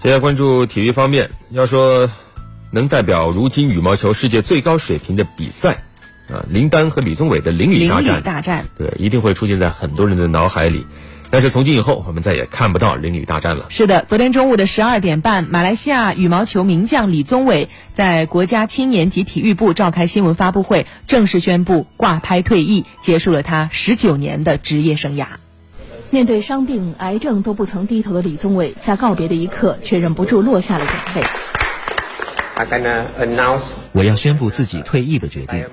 接下来关注体育方面，要说能代表如今羽毛球世界最高水平的比赛，啊，林丹和李宗伟的邻里大战，大战，对，一定会出现在很多人的脑海里。但是从今以后，我们再也看不到邻里大战了。是的，昨天中午的十二点半，马来西亚羽毛球名将李宗伟在国家青年及体育部召开新闻发布会，正式宣布挂拍退役，结束了他十九年的职业生涯。面对伤病、癌症都不曾低头的李宗伟，在告别的一刻，却忍不住落下了眼泪。我要宣布自己退役的决定。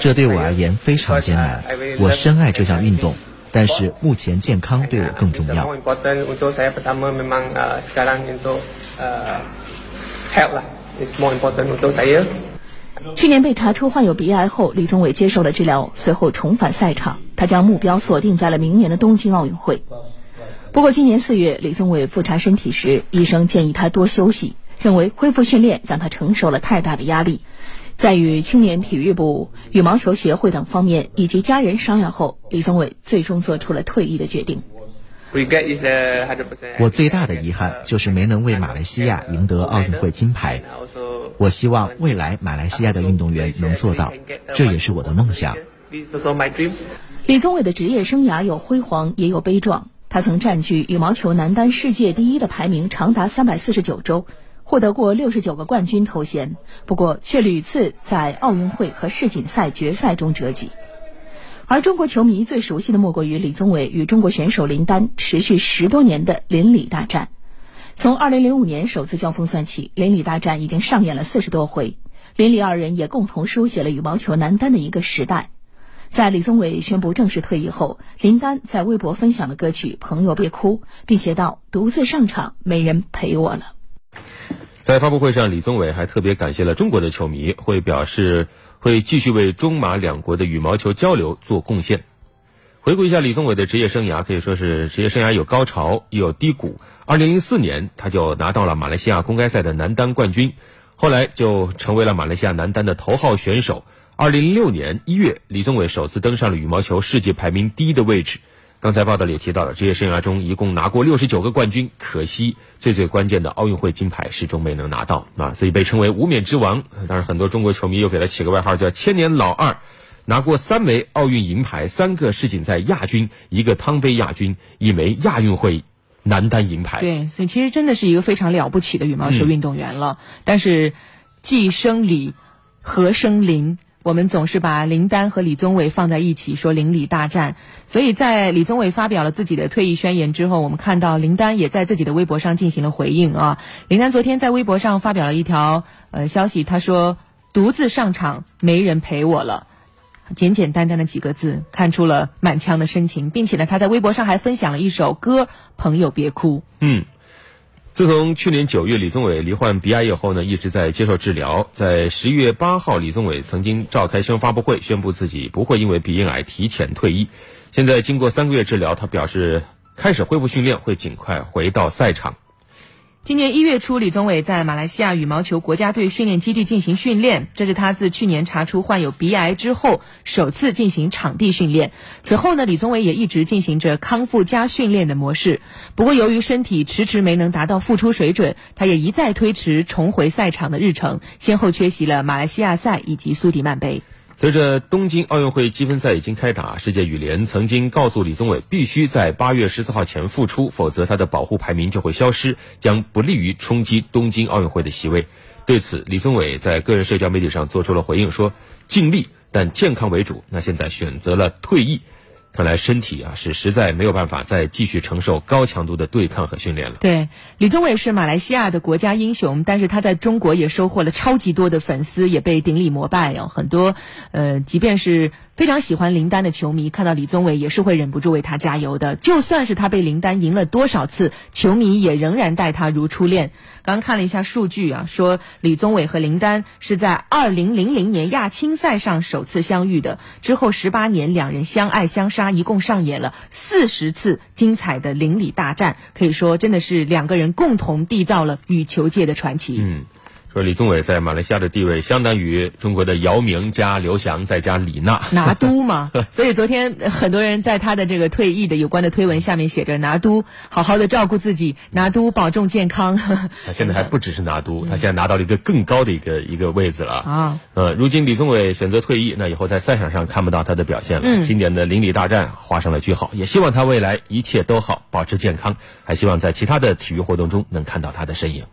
这对我而言非常艰难。我深爱这项运动，但是目前健康对我更重要。去年被查出患有鼻癌后，李宗伟接受了治疗，随后重返赛场。他将目标锁定在了明年的东京奥运会。不过，今年四月，李宗伟复查身体时，医生建议他多休息。认为恢复训练让他承受了太大的压力，在与青年体育部、羽毛球协会等方面以及家人商量后，李宗伟最终做出了退役的决定。我最大的遗憾就是没能为马来西亚赢得奥运会金牌。我希望未来马来西亚的运动员能做到，这也是我的梦想。李宗伟的职业生涯有辉煌，也有悲壮。他曾占据羽毛球男单世界第一的排名长达三百四十九周。获得过六十九个冠军头衔，不过却屡次在奥运会和世锦赛决赛中折戟。而中国球迷最熟悉的莫过于李宗伟与中国选手林丹持续十多年的邻里大战。从二零零五年首次交锋算起，邻里大战已经上演了四十多回。邻里二人也共同书写了羽毛球男单的一个时代。在李宗伟宣布正式退役后，林丹在微博分享了歌曲《朋友别哭》，并写道：“独自上场，没人陪我了。”在发布会上，李宗伟还特别感谢了中国的球迷，会表示会继续为中马两国的羽毛球交流做贡献。回顾一下李宗伟的职业生涯，可以说是职业生涯有高潮也有低谷。二零零四年，他就拿到了马来西亚公开赛的男单冠军，后来就成为了马来西亚男单的头号选手。二零零六年一月，李宗伟首次登上了羽毛球世界排名第一的位置。刚才报道里也提到了，职业生涯中一共拿过六十九个冠军，可惜最最关键的奥运会金牌始终没能拿到啊，所以被称为无冕之王。当然，很多中国球迷又给他起个外号叫“千年老二”，拿过三枚奥运银牌，三个世锦赛亚军，一个汤杯亚军，一枚亚运会男单银牌。对，所以其实真的是一个非常了不起的羽毛球运动员了。但是，既生理，何生林？我们总是把林丹和李宗伟放在一起说邻里大战，所以在李宗伟发表了自己的退役宣言之后，我们看到林丹也在自己的微博上进行了回应啊。林丹昨天在微博上发表了一条呃消息，他说：“独自上场，没人陪我了。”简简单单的几个字，看出了满腔的深情，并且呢，他在微博上还分享了一首歌《朋友别哭》。嗯。自从去年九月李宗伟罹患鼻癌以后呢，一直在接受治疗。在十一月八号，李宗伟曾经召开新闻发布会，宣布自己不会因为鼻咽癌提前退役。现在经过三个月治疗，他表示开始恢复训练，会尽快回到赛场。今年一月初，李宗伟在马来西亚羽毛球国家队训练基地进行训练，这是他自去年查出患有鼻癌之后首次进行场地训练。此后呢，李宗伟也一直进行着康复加训练的模式。不过，由于身体迟迟没能达到复出水准，他也一再推迟重回赛场的日程，先后缺席了马来西亚赛以及苏迪曼杯。随着东京奥运会积分赛已经开打，世界羽联曾经告诉李宗伟，必须在八月十四号前复出，否则他的保护排名就会消失，将不利于冲击东京奥运会的席位。对此，李宗伟在个人社交媒体上做出了回应，说：“尽力，但健康为主。那现在选择了退役。”看来身体啊是实在没有办法再继续承受高强度的对抗和训练了。对，李宗伟是马来西亚的国家英雄，但是他在中国也收获了超级多的粉丝，也被顶礼膜拜哦。很多，呃，即便是。非常喜欢林丹的球迷看到李宗伟也是会忍不住为他加油的。就算是他被林丹赢了多少次，球迷也仍然待他如初恋。刚看了一下数据啊，说李宗伟和林丹是在二零零零年亚青赛上首次相遇的，之后十八年两人相爱相杀，一共上演了四十次精彩的邻里大战，可以说真的是两个人共同缔造了羽球界的传奇。嗯。说李宗伟在马来西亚的地位相当于中国的姚明加刘翔再加李娜，拿督嘛。所以昨天很多人在他的这个退役的有关的推文下面写着：“拿督好好的照顾自己，拿督保重健康。”他现在还不只是拿督，他现在拿到了一个更高的一个一个位置了啊。呃，如今李宗伟选择退役，那以后在赛场上看不到他的表现了。今年的邻里大战画上了句号，也希望他未来一切都好，保持健康，还希望在其他的体育活动中能看到他的身影。